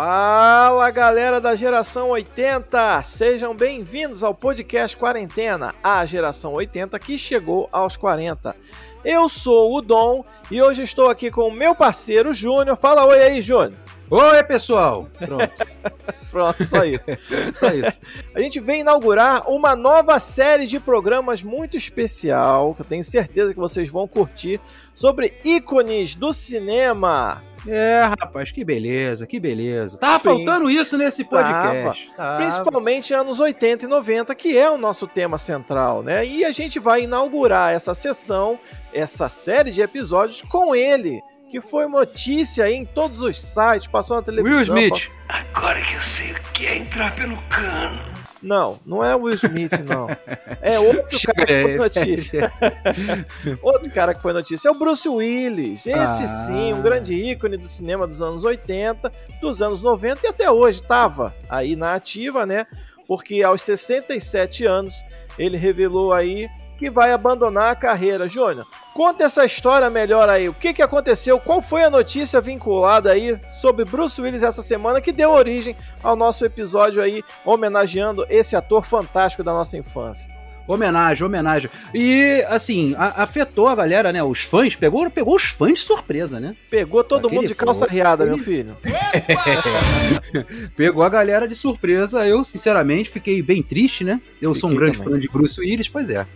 Fala galera da geração 80, sejam bem-vindos ao podcast Quarentena, a geração 80 que chegou aos 40. Eu sou o Dom e hoje estou aqui com o meu parceiro Júnior. Fala oi aí, Júnior. Oi, pessoal! Pronto. Pronto, só isso. só isso. A gente vem inaugurar uma nova série de programas muito especial, que eu tenho certeza que vocês vão curtir, sobre ícones do cinema. É, rapaz, que beleza, que beleza. Tava Sim. faltando isso nesse podcast. Tava. Principalmente anos 80 e 90, que é o nosso tema central, né? E a gente vai inaugurar essa sessão, essa série de episódios com ele, que foi notícia em todos os sites, passou na televisão. Will Smith. Agora que eu sei o que é entrar pelo cano. Não, não é o Will Smith, não. É outro cara que foi notícia. outro cara que foi notícia é o Bruce Willis. Esse ah. sim, um grande ícone do cinema dos anos 80, dos anos 90 e até hoje estava aí na ativa, né? Porque aos 67 anos ele revelou aí que vai abandonar a carreira. Júnior, conta essa história melhor aí. O que, que aconteceu? Qual foi a notícia vinculada aí sobre Bruce Willis essa semana que deu origem ao nosso episódio aí, homenageando esse ator fantástico da nossa infância? Homenagem, homenagem. E, assim, a, afetou a galera, né? Os fãs, pegou, pegou os fãs de surpresa, né? Pegou todo Aquele mundo de calça riada, meu filho. pegou a galera de surpresa. Eu, sinceramente, fiquei bem triste, né? Eu fiquei sou um grande também. fã de Bruce Willis, pois é.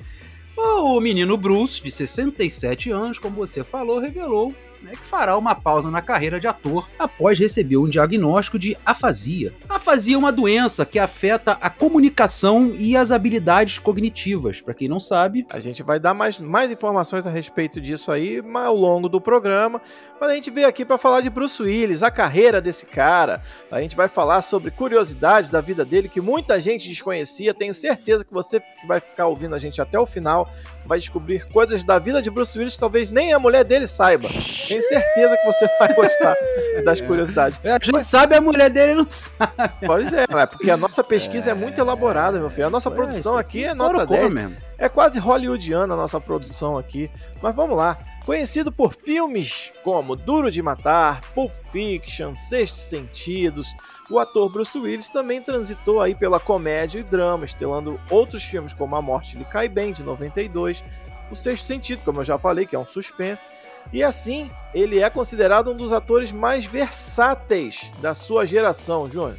O menino Bruce, de 67 anos, como você falou, revelou né, que fará uma pausa na carreira de ator após receber um diagnóstico de afasia. Afasia é uma doença que afeta a comunicação e as habilidades cognitivas. Para quem não sabe, a gente vai dar mais, mais informações a respeito disso aí ao longo do programa. Mas a gente veio aqui para falar de Bruce Willis, a carreira desse cara. A gente vai falar sobre curiosidades da vida dele que muita gente desconhecia. Tenho certeza que você vai ficar ouvindo a gente até o final vai descobrir coisas da vida de Bruce Willis que talvez nem a mulher dele saiba. Tenho certeza que você vai gostar das curiosidades. A gente Mas... sabe, a mulher dele não sabe. Pois é, é porque a nossa pesquisa é, é muito elaborada, meu filho. A nossa produção aqui é nota 10. Mesmo. É quase hollywoodiana a nossa produção aqui. Mas vamos lá. Conhecido por filmes como Duro de Matar, Pulp Fiction, Sexto Sentidos, o ator Bruce Willis também transitou aí pela comédia e drama, estelando outros filmes como A Morte lhe Cai Bem, de 92, O Sexto Sentido, como eu já falei, que é um suspense, e assim ele é considerado um dos atores mais versáteis da sua geração, Júnior.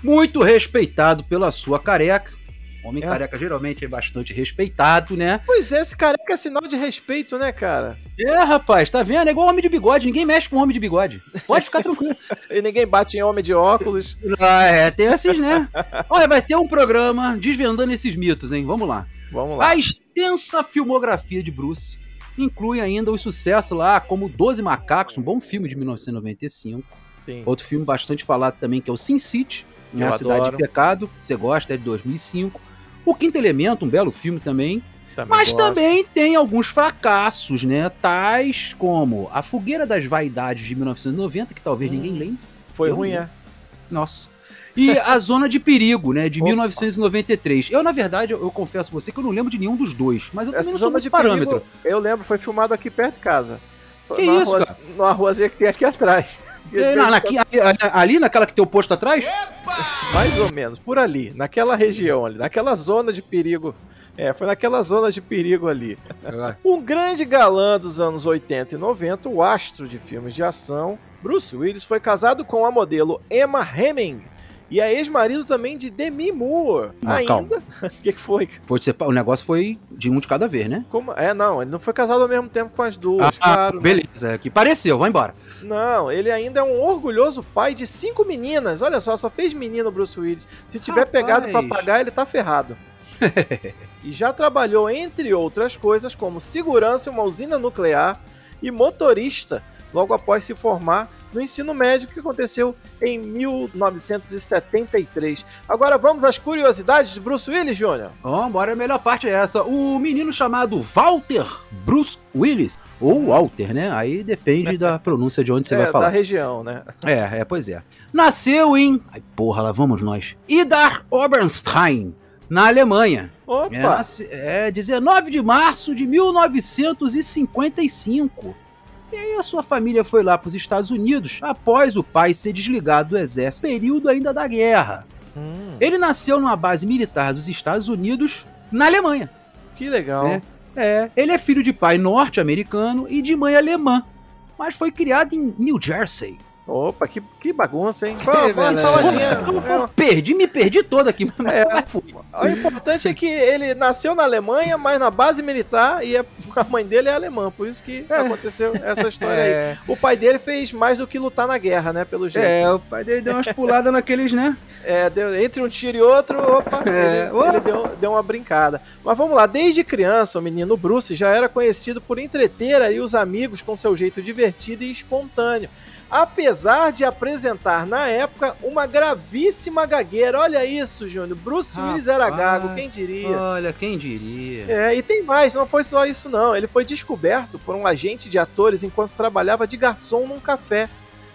Muito respeitado pela sua careca, Homem é. careca geralmente é bastante respeitado, né? Pois é, esse careca é sinal de respeito, né, cara? É, rapaz, tá vendo? É igual homem de bigode, ninguém mexe com homem de bigode. Pode ficar tranquilo. e ninguém bate em homem de óculos. Ah, é, tem esses, né? Olha, vai ter um programa desvendando esses mitos, hein? Vamos lá. Vamos lá. A extensa filmografia de Bruce inclui ainda o sucesso lá como Doze Macacos, um bom filme de 1995. Sim. Outro filme bastante falado também que é o Sin City, né, A Cidade de Pecado. Você gosta, é de 2005. O Quinto Elemento, um belo filme também. também mas gosto. também tem alguns fracassos, né? Tais como A Fogueira das Vaidades de 1990, que talvez hum, ninguém lembre. Foi ruim, é? Nossa. E A Zona de Perigo, né, de Opa. 1993. Eu, na verdade, eu, eu, confesso a você que eu não lembro de nenhum dos dois, mas eu Essa também não sou de parâmetro. Perigo, eu lembro, foi filmado aqui perto de casa. Que isso, rua, cara? Numa ruazinha que tem aqui atrás. Na, na, ali, ali, naquela que tem o posto atrás? Mais ou menos, por ali, naquela região ali, naquela zona de perigo. É, foi naquela zona de perigo ali. um grande galã dos anos 80 e 90, o astro de filmes de ação, Bruce Willis foi casado com a modelo Emma Hemming, e é ex-marido também de Demi Moore. Não, ainda. O que, que foi? foi o negócio foi de um de cada vez, né? Como? É, não, ele não foi casado ao mesmo tempo com as duas, ah, claro. Beleza, né? que pareceu, vai embora. Não, ele ainda é um orgulhoso pai de cinco meninas. Olha só, só fez menino Bruce Willis. Se tiver Rapaz. pegado para pagar, ele tá ferrado. e já trabalhou, entre outras coisas, como segurança em uma usina nuclear e motorista, logo após se formar no ensino médio que aconteceu em 1973. Agora vamos às curiosidades de Bruce Willis, Júnior. Vamos, bora, a melhor parte é essa. O menino chamado Walter Bruce Willis, ou Walter, né? Aí depende da pronúncia de onde você é, vai falar. da região, né? É, é, pois é. Nasceu em... Ai, porra, lá vamos nós. Idar Oberstein, na Alemanha. Opa! É, é 19 de março de 1955. E aí a sua família foi lá para os Estados Unidos após o pai ser desligado do exército, período ainda da guerra. Hum. Ele nasceu numa base militar dos Estados Unidos na Alemanha. Que legal. É, é. ele é filho de pai norte-americano e de mãe alemã, mas foi criado em New Jersey. Opa, que, que bagunça, hein? Pô, pô, perdi, me perdi todo aqui. É, o importante é que ele nasceu na Alemanha, mas na base militar e a mãe dele é alemã, por isso que é. aconteceu essa história é. aí. O pai dele fez mais do que lutar na guerra, né, pelo jeito. É, o pai dele deu umas puladas naqueles, né? É, deu, entre um tiro e outro, opa, é. ele, ele deu, deu uma brincada. Mas vamos lá, desde criança, o menino Bruce já era conhecido por entreter aí os amigos com seu jeito divertido e espontâneo apesar de apresentar na época uma gravíssima gagueira. Olha isso, Júnior. Bruce Willis era gago, quem diria? Olha, quem diria. É, e tem mais, não foi só isso não. Ele foi descoberto por um agente de atores enquanto trabalhava de garçom num café.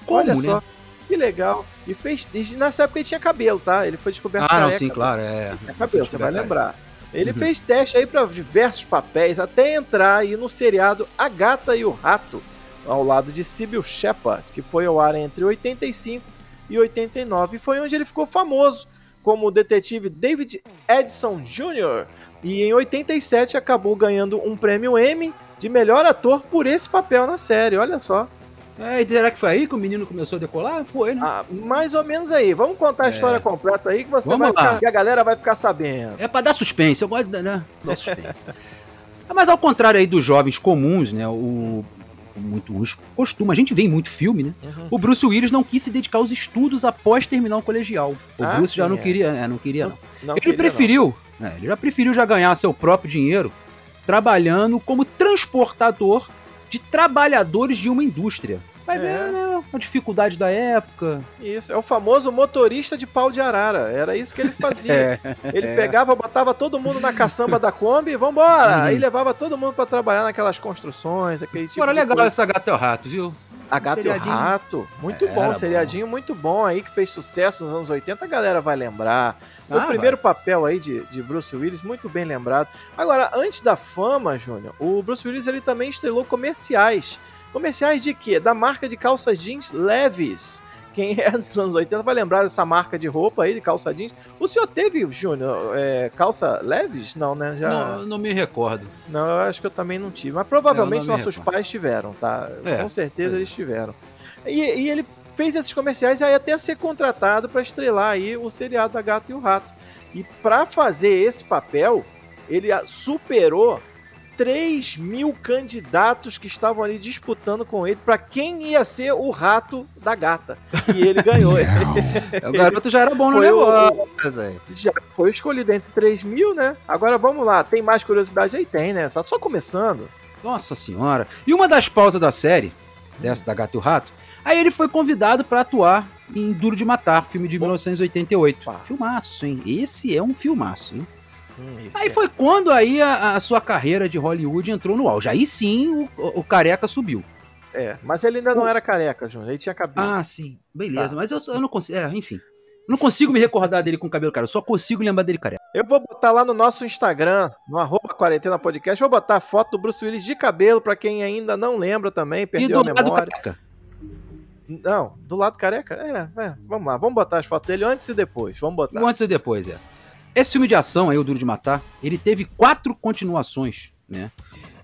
Como, Olha né? só. Que legal. E fez. E nessa época ele tinha cabelo, tá? Ele foi descoberto Ah, não, sim, claro, é. Tinha cabelo, você vai lembrar. Ele uhum. fez teste aí para diversos papéis até entrar aí no seriado A Gata e o Rato, ao lado de Sybil Shepard, que foi ao ar entre 85 e 89, e foi onde ele ficou famoso como o detetive David Edson Jr. E em 87 acabou ganhando um prêmio Emmy de melhor ator por esse papel na série, olha só. É, e será que foi aí que o menino começou a decolar? Foi, né? Ah, mais ou menos aí. Vamos contar a é. história completa aí que você Vamos vai ficar, que a galera vai ficar sabendo. É para dar suspense, eu gosto de né? dar suspense. Mas ao contrário aí dos jovens comuns, né? O muito costuma, a gente vê em muito filme, né? Uhum. O Bruce Willis não quis se dedicar aos estudos após terminar o colegial. O ah, Bruce já não é. queria, é, não queria não. não ele queria, preferiu, não. É, ele já preferiu já ganhar seu próprio dinheiro trabalhando como transportador de trabalhadores de uma indústria. Vai é. ver, né? A dificuldade da época. Isso, é o famoso motorista de pau de arara. Era isso que ele fazia. é. Ele é. pegava, botava todo mundo na caçamba da Kombi e vambora! Uhum. Aí levava todo mundo para trabalhar naquelas construções, aquele tipo Agora, legal coisa. essa gata é o rato, viu? A Gato e o Rato, muito Era bom, seriadinho bom. muito bom aí, que fez sucesso nos anos 80, a galera vai lembrar. Ah, o primeiro vai. papel aí de, de Bruce Willis, muito bem lembrado. Agora, antes da fama, Júnior, o Bruce Willis ele também estrelou comerciais. Comerciais de quê? Da marca de calças jeans Levis. Quem é dos anos 80 vai lembrar dessa marca de roupa aí, de calça jeans. O senhor teve, Júnior, é, calça Levis? Não, né? Já... Não, não me recordo. Não, eu acho que eu também não tive. Mas provavelmente nossos pais tiveram, tá? É, Com certeza é. eles tiveram. E, e, ele fez esses comerciais aí até ser contratado para estrelar aí o seriado da Gato e o Rato. E para fazer esse papel, ele superou 3 mil candidatos que estavam ali disputando com ele para quem ia ser o rato da gata. E ele ganhou. o garoto já era bom no negócio. O, já foi escolhido entre 3 mil, né? Agora vamos lá, tem mais curiosidade aí? Tem, né? Tá só começando. Nossa senhora. E uma das pausas da série, dessa da Gato e o Rato, aí ele foi convidado para atuar em Duro de Matar, filme de 1988. Opa. Filmaço, hein? Esse é um filmaço, hein? Hum, aí é. foi quando aí a, a, sua carreira de Hollywood entrou no auge. Aí sim o, o careca subiu. É, mas ele ainda não era careca, Júnior. Ele tinha cabelo. Ah, sim. Beleza, tá. mas eu, eu não consigo. É, enfim. não consigo me recordar dele com cabelo cara, eu só consigo lembrar dele careca. Eu vou botar lá no nosso Instagram, no arroba quarentena podcast, vou botar a foto do Bruce Willis de cabelo, pra quem ainda não lembra também, perdeu a memória. Careca. Não, do lado careca? É, é, vamos lá, vamos botar as fotos dele antes e depois. Vamos botar. O antes e depois, é. Esse filme de ação aí, O Duro de Matar, ele teve quatro continuações, né?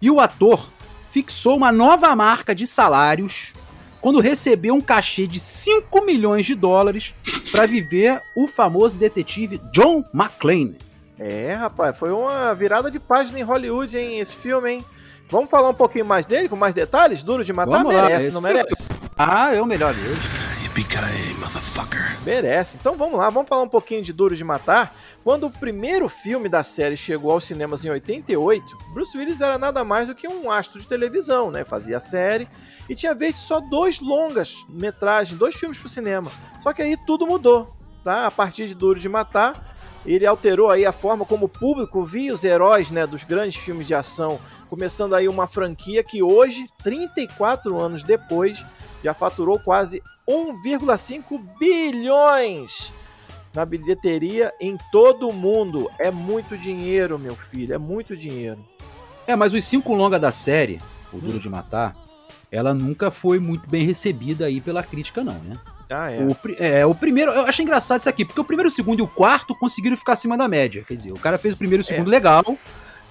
E o ator fixou uma nova marca de salários quando recebeu um cachê de 5 milhões de dólares para viver o famoso detetive John McClane. É, rapaz, foi uma virada de página em Hollywood, hein, esse filme, hein? Vamos falar um pouquinho mais dele, com mais detalhes? Duro de matar? Vamos merece, lá, não merece? Ah, é o melhor deles. Motherfucker. Merece. Então vamos lá, vamos falar um pouquinho de Duro de Matar. Quando o primeiro filme da série chegou aos cinemas em 88, Bruce Willis era nada mais do que um astro de televisão, né? Fazia série e tinha visto só dois longas metragens, dois filmes pro cinema. Só que aí tudo mudou, tá? A partir de Duro de Matar, ele alterou aí a forma como o público via os heróis, né, dos grandes filmes de ação, começando aí uma franquia que hoje, 34 anos depois, já faturou quase 1,5 bilhões na bilheteria em todo o mundo. É muito dinheiro, meu filho, é muito dinheiro. É, mas os cinco longas da série, O Duro hum. de Matar, ela nunca foi muito bem recebida aí pela crítica, não, né? Ah, é. O, é, o primeiro, eu achei engraçado isso aqui, porque o primeiro, o segundo e o quarto conseguiram ficar acima da média. Quer dizer, o cara fez o primeiro e o segundo é. legal,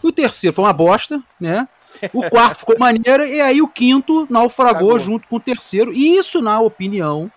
e o terceiro foi uma bosta, né? O quarto ficou maneiro, e aí o quinto naufragou Cagou. junto com o terceiro. E isso, na opinião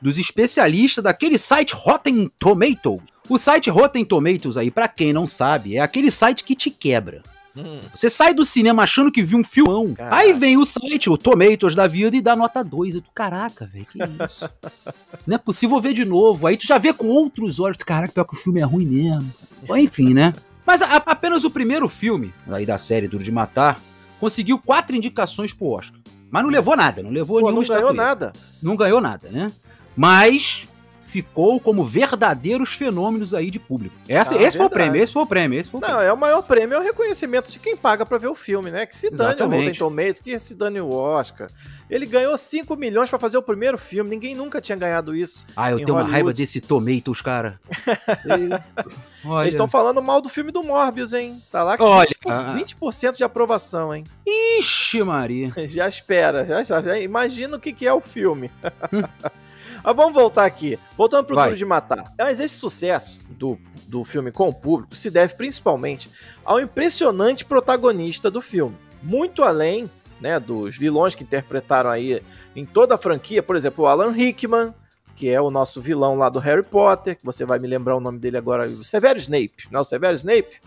dos especialistas daquele site Rotten Tomatoes. O site Rotten Tomatoes aí, para quem não sabe, é aquele site que te quebra. Hum. Você sai do cinema achando que viu um filmão. Caraca. Aí vem o site, o Tomatoes da vida, e dá nota 2. Eu, caraca, velho, que isso? não é possível ver de novo. Aí tu já vê com outros olhos. Caraca, pior que o filme é ruim mesmo. Enfim, né? Mas a, apenas o primeiro filme aí da série Duro de Matar conseguiu quatro indicações pro Oscar. Mas não levou nada, não levou Pô, nenhuma Não ganhou nada. Não ganhou nada, né? Mas ficou como verdadeiros fenômenos aí de público. Essa, ah, esse foi o prêmio, esse foi o prêmio, esse foi o Não, é o maior prêmio, é o reconhecimento de quem paga para ver o filme, né? Que se dane Exatamente. o Rotten Tomatoes, que se dane o Oscar. Ele ganhou 5 milhões para fazer o primeiro filme, ninguém nunca tinha ganhado isso. Ah, eu tenho Hollywood. uma raiva desse Tomatoes, cara. Eles estão falando mal do filme do Morbius, hein? Tá lá com Olha, 20%, 20 de aprovação, hein? Ixi, Maria. Já espera, já, já, já imagina o que, que é o filme. Mas vamos voltar aqui. Voltando pro Vai. Duro de Matar. Mas esse sucesso do, do filme com o público se deve principalmente ao impressionante protagonista do filme. Muito além né, dos vilões que interpretaram aí em toda a franquia, por exemplo, o Alan Rickman, que é o nosso vilão lá do Harry Potter, que você vai me lembrar o nome dele agora, o Severo Snape, não é o Severo Snape?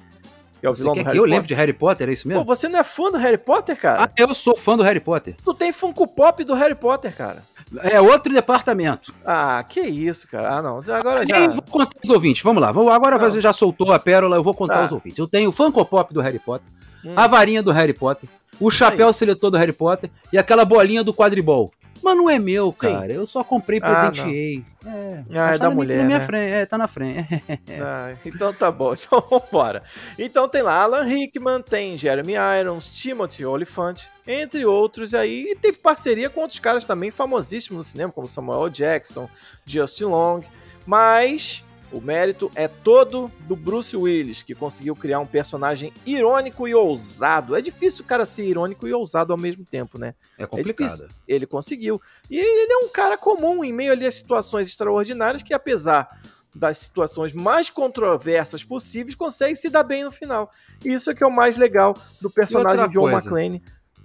Que é o você vilão do Harry eu Potter. lembro de Harry Potter, é isso mesmo? Pô, você não é fã do Harry Potter, cara? Ah, eu sou fã do Harry Potter. Tu tem Funko Pop do Harry Potter, cara. É outro departamento. Ah, que isso, cara. Ah, não. Agora já. Eu vou contar os ouvintes. Vamos lá. Agora não. você já soltou a pérola, eu vou contar tá. os ouvintes. Eu tenho o Funko Pop do Harry Potter, hum. a varinha do Harry Potter, o chapéu Aí. seletor do Harry Potter e aquela bolinha do quadribol. Mas não é meu, cara. Sim. Eu só comprei e ah, presenteei. Ah, é, ah, é da na mulher. Na minha né? frente. É, tá na frente. ah, então tá bom. Então vambora. Então tem lá Alan Rickman, tem Jeremy Irons, Timothy Olyphant, entre outros aí. E teve parceria com outros caras também famosíssimos no cinema, como Samuel Jackson, Justin Long. Mas o mérito é todo do Bruce Willis, que conseguiu criar um personagem irônico e ousado. É difícil o cara ser irônico e ousado ao mesmo tempo, né? É complicado. É ele conseguiu. E ele é um cara comum em meio ali a situações extraordinárias que, apesar das situações mais controversas possíveis, consegue se dar bem no final. E isso é que é o mais legal do personagem John McClane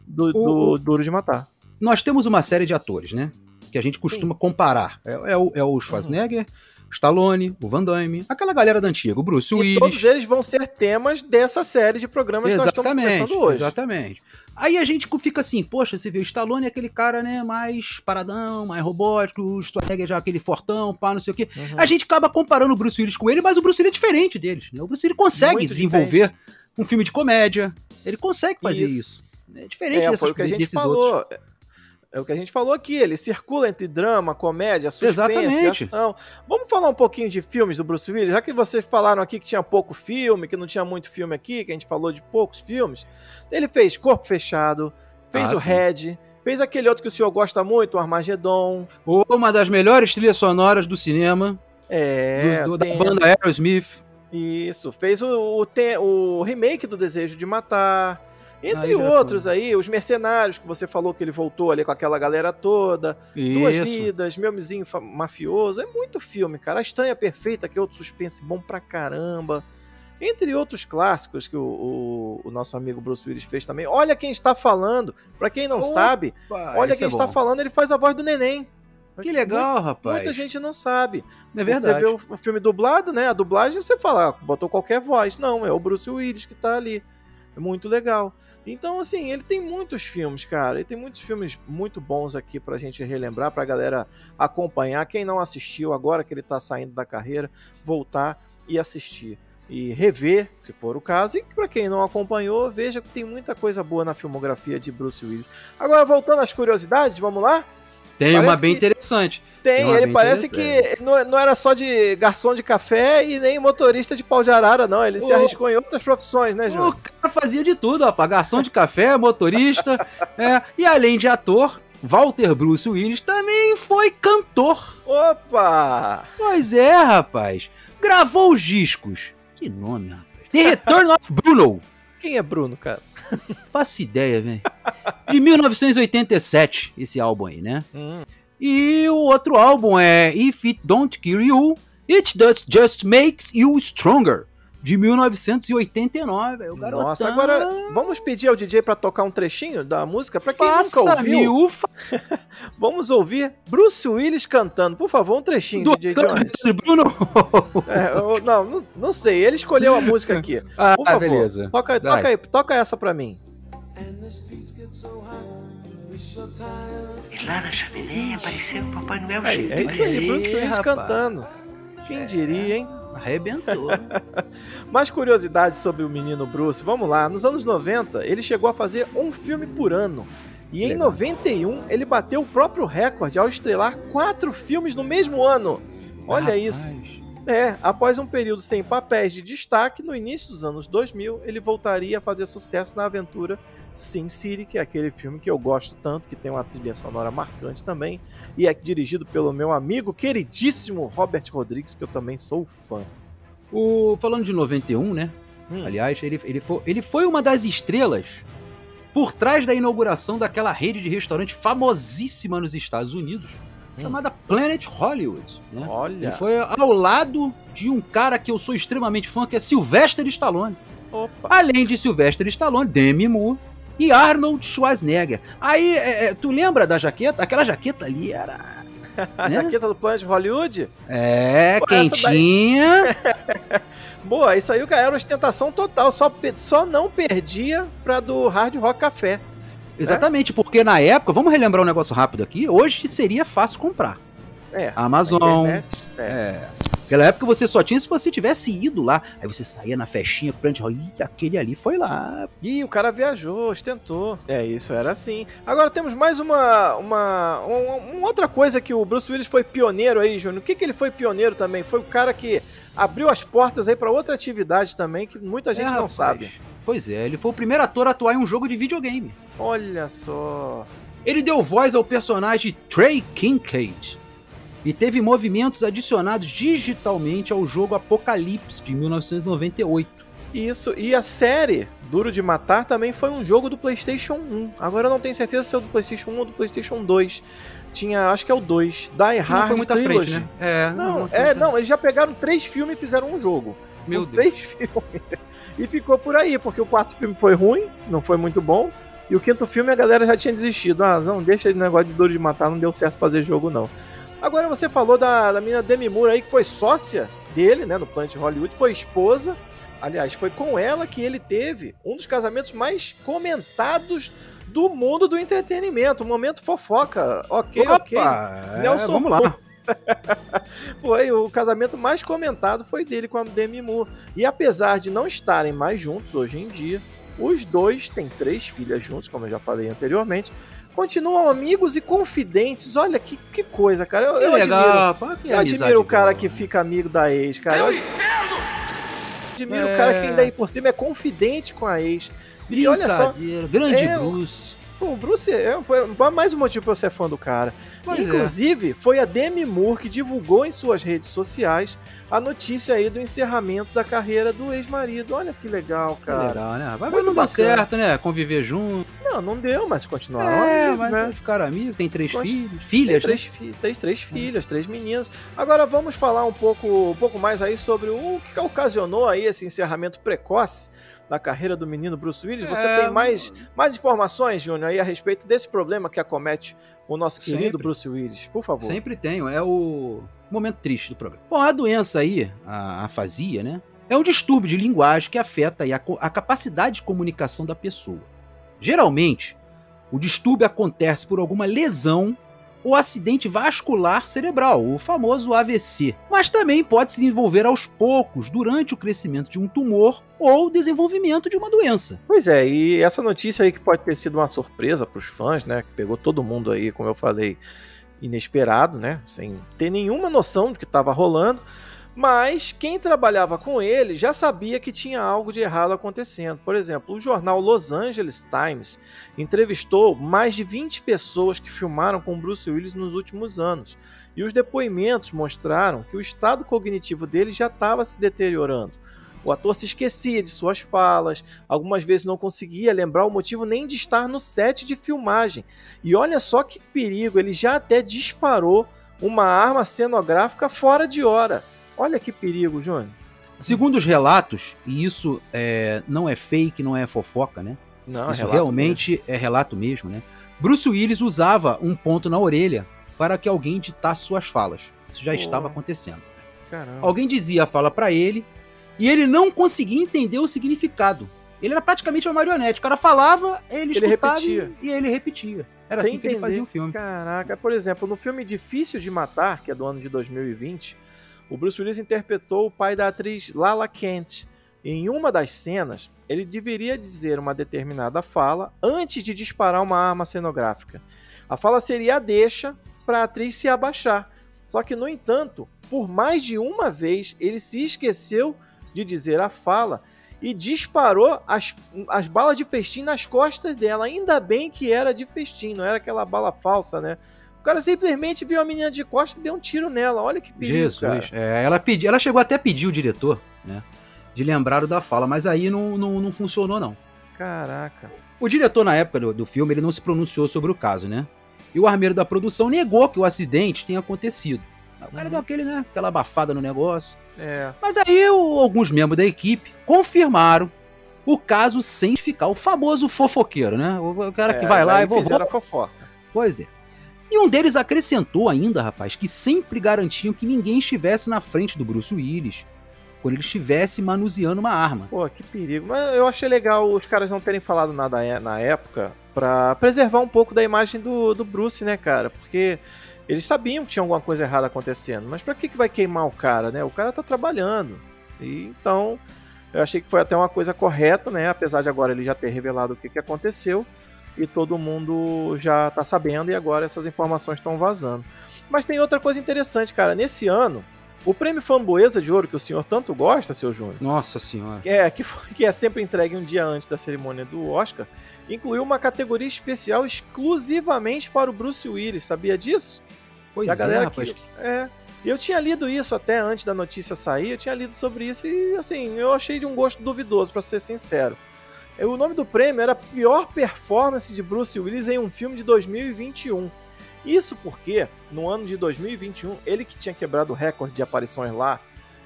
do, o, do Duro de Matar. Nós temos uma série de atores, né? Que a gente costuma Sim. comparar. É, é, o, é o Schwarzenegger, uhum Stallone, o Van Damme, aquela galera da antiga, o Bruce Willis. E todos eles vão ser temas dessa série de programas exatamente, que nós estamos conversando hoje. Exatamente. Aí a gente fica assim, poxa, você vê, o Stallone é aquele cara, né, mais paradão, mais robótico, o Schwarzenegger já é aquele fortão, pá, não sei o quê. Uhum. A gente acaba comparando o Bruce Willis com ele, mas o Bruce Willis é diferente deles, né? O Bruce Willis consegue Muito desenvolver diferente. um filme de comédia, ele consegue fazer isso. isso. É diferente é, dessas, foi o que a gente falou. Outros. É o que a gente falou aqui, ele circula entre drama, comédia, suspense, Exatamente. ação. Vamos falar um pouquinho de filmes do Bruce Willis, já que vocês falaram aqui que tinha pouco filme, que não tinha muito filme aqui, que a gente falou de poucos filmes. Ele fez Corpo Fechado, fez ah, o sim. Red, fez aquele outro que o senhor gosta muito, o Armagedon. Uma das melhores trilhas sonoras do cinema. É. Do, do, da banda Aerosmith. Isso, fez o, o, o remake do Desejo de Matar. Entre outros foi. aí, os mercenários que você falou que ele voltou ali com aquela galera toda. Isso. Duas vidas, meu vizinho mafioso. É muito filme, cara. A Estranha Perfeita, que é outro suspense bom pra caramba. Entre outros clássicos que o, o, o nosso amigo Bruce Willis fez também. Olha quem está falando. Pra quem não Opa, sabe, olha quem é está falando, ele faz a voz do neném. Que legal, muita, rapaz. Muita gente não sabe. É verdade. Você vê o, o filme dublado, né? A dublagem, você fala, ah, botou qualquer voz. Não, é o Bruce Willis que tá ali. É muito legal. Então, assim, ele tem muitos filmes, cara. Ele tem muitos filmes muito bons aqui pra gente relembrar, pra galera acompanhar. Quem não assistiu, agora que ele tá saindo da carreira, voltar e assistir. E rever, se for o caso. E para quem não acompanhou, veja que tem muita coisa boa na filmografia de Bruce Willis. Agora, voltando às curiosidades, vamos lá? Tem parece uma bem interessante. Tem, tem ele parece que não, não, era só de garçom de café e nem motorista de pau de arara, não. Ele o... se arriscou em outras profissões, né, João? O cara fazia de tudo, rapaz. Garçom de café, motorista. é, e além de ator, Walter Bruce Willis também foi cantor. Opa! Pois é, rapaz. Gravou os discos. Que nome, rapaz. The Return of Bruno. Quem é Bruno, cara? Faço ideia, velho. De 1987, esse álbum aí, né? Hum. E o outro álbum é If It Don't Kill You, It Does Just Makes You Stronger de 1989. O garotão... Nossa, agora vamos pedir ao DJ para tocar um trechinho da música para quem Faça nunca ouviu. Fa... vamos ouvir Bruce Willis cantando, por favor, um trechinho, Do DJ Jones. Bruno. É, eu, não, não, não, sei, ele escolheu a música aqui. ah, por favor, beleza. Toca, toca, aí, toca essa para mim. E lá na chaminé apareceu o Papai Noel é, é isso aí, Bruce Willis cantando. Quem diria, hein? Arrebentou. Mais curiosidades sobre o menino Bruce. Vamos lá. Nos anos 90, ele chegou a fazer um filme por ano. E Legal. em 91, ele bateu o próprio recorde ao estrelar quatro filmes no mesmo ano. Olha isso. É, após um período sem papéis de destaque, no início dos anos 2000, ele voltaria a fazer sucesso na aventura Sin City, que é aquele filme que eu gosto tanto, que tem uma trilha sonora marcante também, e é dirigido pelo meu amigo queridíssimo Robert Rodrigues, que eu também sou fã. O, falando de 91, né? Hum. Aliás, ele, ele, foi, ele foi uma das estrelas por trás da inauguração daquela rede de restaurante famosíssima nos Estados Unidos, hum. chamada Planet Hollywood. Né? Olha! Ele foi ao lado de um cara que eu sou extremamente fã, que é Sylvester Stallone. Opa. Além de Sylvester Stallone, Demi Moore e Arnold Schwarzenegger. Aí, é, é, tu lembra da jaqueta? Aquela jaqueta ali era. A né? jaqueta do Planet Hollywood? É, Pô, quentinha. Boa, isso aí era ostentação total. Só, só não perdia pra do Hard Rock Café. Né? Exatamente, porque na época, vamos relembrar um negócio rápido aqui, hoje seria fácil comprar. É. Amazon. Internet, é. é. Naquela época você só tinha se você tivesse ido lá. Aí você saía na festinha, prancha, ih, aquele ali foi lá. Ih, o cara viajou, ostentou. É, isso era assim. Agora temos mais uma, uma, uma, uma outra coisa que o Bruce Willis foi pioneiro aí, Júnior. O que, que ele foi pioneiro também? Foi o cara que abriu as portas aí para outra atividade também que muita gente é, não rapaz. sabe. Pois é, ele foi o primeiro ator a atuar em um jogo de videogame. Olha só. Ele deu voz ao personagem Trey Kincaid e teve movimentos adicionados digitalmente ao jogo Apocalipse de 1998. Isso, e a série Duro de Matar também foi um jogo do PlayStation 1. Agora eu não tenho certeza se é o do PlayStation 1 ou do PlayStation 2. Tinha, acho que é o 2. Die Hard não foi muita Trilogy. frente, né? É, não, não, é, não, eles já pegaram três filmes e fizeram um jogo. Meu Deus. Três filmes. E ficou por aí, porque o quarto filme foi ruim, não foi muito bom. E o quinto filme a galera já tinha desistido. Ah, não, deixa esse negócio de Duro de Matar, não deu certo fazer jogo não. Agora você falou da, da menina Demi Moore aí, que foi sócia dele, né, no Planet Hollywood, foi esposa. Aliás, foi com ela que ele teve um dos casamentos mais comentados do mundo do entretenimento. Um momento fofoca. Ok, Opa, ok. É, Nelson vamos lá. foi o casamento mais comentado foi dele com a Demi Moore. E apesar de não estarem mais juntos hoje em dia, os dois têm três filhas juntos, como eu já falei anteriormente continuam amigos e confidentes. Olha que, que coisa, cara. Eu, eu legal, admiro, eu admiro o cara que fica amigo da ex, cara. Eu admiro é... o cara que ainda aí por cima é confidente com a ex. E olha só. Grande é, Bruce. o Bruce é, é mais um motivo pra eu ser fã do cara. Pois é. Inclusive, é. foi a Demi Moore que divulgou em suas redes sociais a notícia aí do encerramento da carreira do ex-marido. Olha que legal, cara. Que legal, né? Vai ver não dá certo, né? Conviver junto. Não, não deu, mas continuaram é, amigos, mas né? ficaram amigos, tem três Const... filhos, filhas, tem três, né? fi... tem três filhas, três meninas. Agora vamos falar um pouco, um pouco mais aí sobre o que ocasionou aí esse encerramento precoce da carreira do menino Bruce Willis. Você é... tem mais, mais informações, Júnior, aí a respeito desse problema que acomete o nosso querido Sempre. Bruce Willis, por favor. Sempre tenho, é o momento triste do programa. Bom, a doença aí, a afasia, né? É um distúrbio de linguagem que afeta a, a capacidade de comunicação da pessoa. Geralmente, o distúrbio acontece por alguma lesão ou acidente vascular cerebral, o famoso AVC. Mas também pode se desenvolver aos poucos durante o crescimento de um tumor ou desenvolvimento de uma doença. Pois é, e essa notícia aí que pode ter sido uma surpresa para os fãs, né, que pegou todo mundo aí, como eu falei, inesperado, né, sem ter nenhuma noção do que estava rolando. Mas quem trabalhava com ele já sabia que tinha algo de errado acontecendo. Por exemplo, o jornal Los Angeles Times entrevistou mais de 20 pessoas que filmaram com Bruce Willis nos últimos anos. E os depoimentos mostraram que o estado cognitivo dele já estava se deteriorando. O ator se esquecia de suas falas, algumas vezes não conseguia lembrar o motivo nem de estar no set de filmagem. E olha só que perigo, ele já até disparou uma arma cenográfica fora de hora. Olha que perigo, Johnny. Segundo os relatos, e isso é, não é fake, não é fofoca, né? Não, é isso é realmente mesmo. é relato mesmo, né? Bruce Willis usava um ponto na orelha para que alguém ditasse suas falas. Isso já Pô. estava acontecendo. Caramba. Alguém dizia a fala para ele e ele não conseguia entender o significado. Ele era praticamente uma marionete. O cara falava, ele, ele escutava e, e, ele repetia. Era Sem assim que entender. ele fazia o filme. Caraca, por exemplo, no filme Difícil de Matar, que é do ano de 2020, o Bruce Willis interpretou o pai da atriz Lala Kent. Em uma das cenas, ele deveria dizer uma determinada fala antes de disparar uma arma cenográfica. A fala seria a deixa para a atriz se abaixar. Só que, no entanto, por mais de uma vez, ele se esqueceu de dizer a fala e disparou as, as balas de festim nas costas dela. Ainda bem que era de festim, não era aquela bala falsa, né? O cara simplesmente viu a menina de costas e deu um tiro nela. Olha que perigo, Jesus, cara. É, ela, pedi, ela chegou até a pedir o diretor, né? De lembrar o da fala, mas aí não, não, não funcionou, não. Caraca. O diretor, na época do, do filme, ele não se pronunciou sobre o caso, né? E o armeiro da produção negou que o acidente tenha acontecido. O cara uhum. deu aquele, né? Aquela abafada no negócio. É. Mas aí o, alguns membros da equipe confirmaram o caso sem ficar o famoso fofoqueiro, né? O cara é, que vai lá e vou. fofoca. Pois é. E um deles acrescentou ainda, rapaz, que sempre garantiam que ninguém estivesse na frente do Bruce Willis quando ele estivesse manuseando uma arma. Pô, que perigo. Mas eu achei legal os caras não terem falado nada na época para preservar um pouco da imagem do, do Bruce, né, cara? Porque eles sabiam que tinha alguma coisa errada acontecendo. Mas pra que, que vai queimar o cara, né? O cara tá trabalhando. E, então, eu achei que foi até uma coisa correta, né? Apesar de agora ele já ter revelado o que, que aconteceu e todo mundo já está sabendo e agora essas informações estão vazando. Mas tem outra coisa interessante, cara. Nesse ano, o prêmio Framboesa de Ouro, que o senhor tanto gosta, seu Júnior. Nossa senhora. É, que, foi, que é sempre entregue um dia antes da cerimônia do Oscar, incluiu uma categoria especial exclusivamente para o Bruce Willis. Sabia disso? Pois a é, galera rapaz. Que, é. Eu tinha lido isso até antes da notícia sair, eu tinha lido sobre isso e, assim, eu achei de um gosto duvidoso, para ser sincero. O nome do prêmio era Pior Performance de Bruce Willis em um filme de 2021. Isso porque, no ano de 2021, ele que tinha quebrado o recorde de aparições lá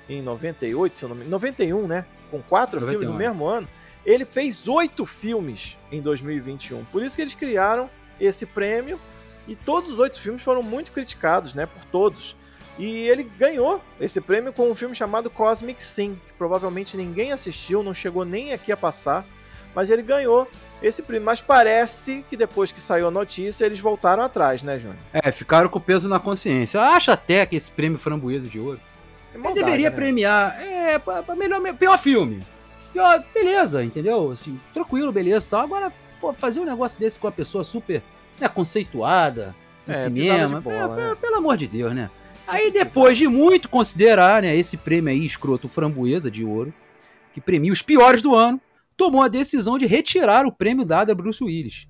em 98, se eu não me 91, né? Com quatro 91, filmes no é. mesmo ano, ele fez oito filmes em 2021. Por isso que eles criaram esse prêmio e todos os oito filmes foram muito criticados, né? Por todos. E ele ganhou esse prêmio com um filme chamado Cosmic Sin, que provavelmente ninguém assistiu, não chegou nem aqui a passar mas ele ganhou esse prêmio. Mas parece que depois que saiu a notícia, eles voltaram atrás, né, Júnior? É, ficaram com peso na consciência. Eu acho até que esse prêmio Framboesa de Ouro. É maldade, ele deveria né? premiar. É, melhor, pior filme. Pior, beleza, entendeu? Assim, tranquilo, beleza tal. Agora, pô, fazer um negócio desse com uma pessoa super né, conceituada no é, cinema. Bola, é, né? Pelo amor de Deus, né? Aí depois de muito considerar, né, esse prêmio aí, escroto Framboesa de Ouro, que premia os piores do ano, tomou a decisão de retirar o prêmio dado a Bruce Willis,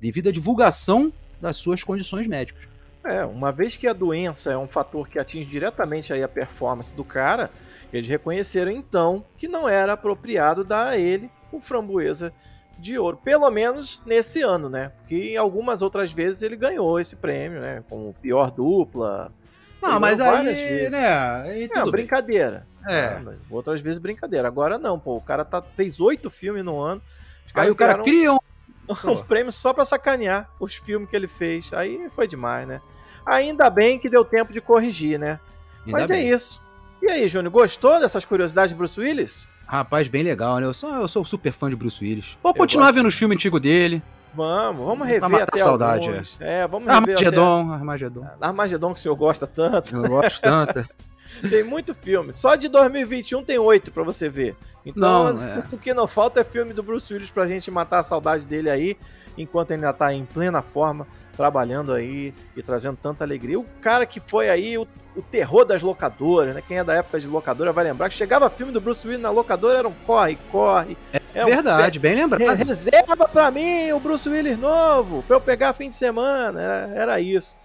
devido à divulgação das suas condições médicas. É, uma vez que a doença é um fator que atinge diretamente aí a performance do cara, eles reconheceram então que não era apropriado dar a ele o framboesa de ouro, pelo menos nesse ano, né? Porque em algumas outras vezes ele ganhou esse prêmio, né? Como pior dupla. Não, mas aí, vezes. né? Aí é, brincadeira. É. Outras vezes brincadeira. Agora não, pô. O cara tá, fez oito filmes no ano. Aí o cara cria um... um prêmio só pra sacanear os filmes que ele fez. Aí foi demais, né? Ainda bem que deu tempo de corrigir, né? Ainda Mas é bem. é isso. E aí, Júnior, gostou dessas curiosidades de Bruce Willis? Rapaz, bem legal, né? Eu sou, eu sou super fã de Bruce Willis. Vou eu continuar gosto. vendo o filme antigo dele. Vamos, vamos rever até saudade, alguns. É. é, vamos rever Armagedon, até... Armagedon. Armagedon que o senhor gosta tanto. Eu gosto tanto. tem muito filme. Só de 2021 tem oito para você ver. Então, não, é. o que não falta é filme do Bruce Willis pra gente matar a saudade dele aí, enquanto ele ainda tá em plena forma, trabalhando aí e trazendo tanta alegria. O cara que foi aí o, o terror das locadoras, né? Quem é da época de locadora vai lembrar que chegava filme do Bruce Willis na locadora, era um corre, corre. É, é verdade, um, bem lembrado. Reserva pra mim o Bruce Willis novo, pra eu pegar fim de semana. Era, era isso.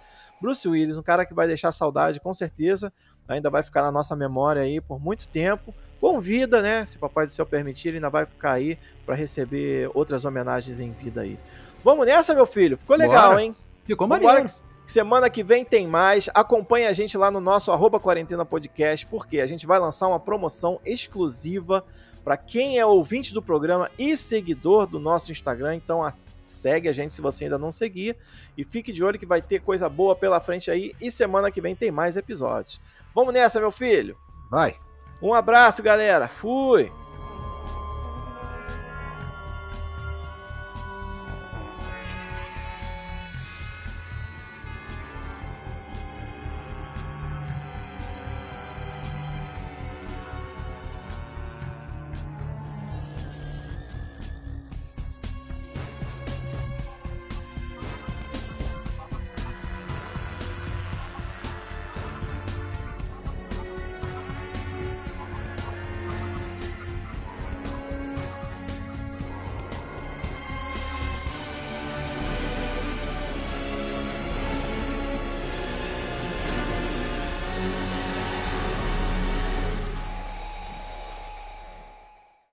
Bruce Willis, um cara que vai deixar saudade, com certeza. Ainda vai ficar na nossa memória aí por muito tempo. Com vida, né? Se o Papai do Céu permitir, ele ainda vai ficar aí para receber outras homenagens em vida aí. Vamos nessa, meu filho? Ficou legal, Bora. hein? Ficou maneiro. Semana que vem tem mais. Acompanhe a gente lá no nosso arroba quarentena podcast, porque a gente vai lançar uma promoção exclusiva para quem é ouvinte do programa e seguidor do nosso Instagram. Então segue a gente se você ainda não seguir. E fique de olho que vai ter coisa boa pela frente aí. E semana que vem tem mais episódios. Vamos nessa, meu filho? Vai. Um abraço, galera. Fui.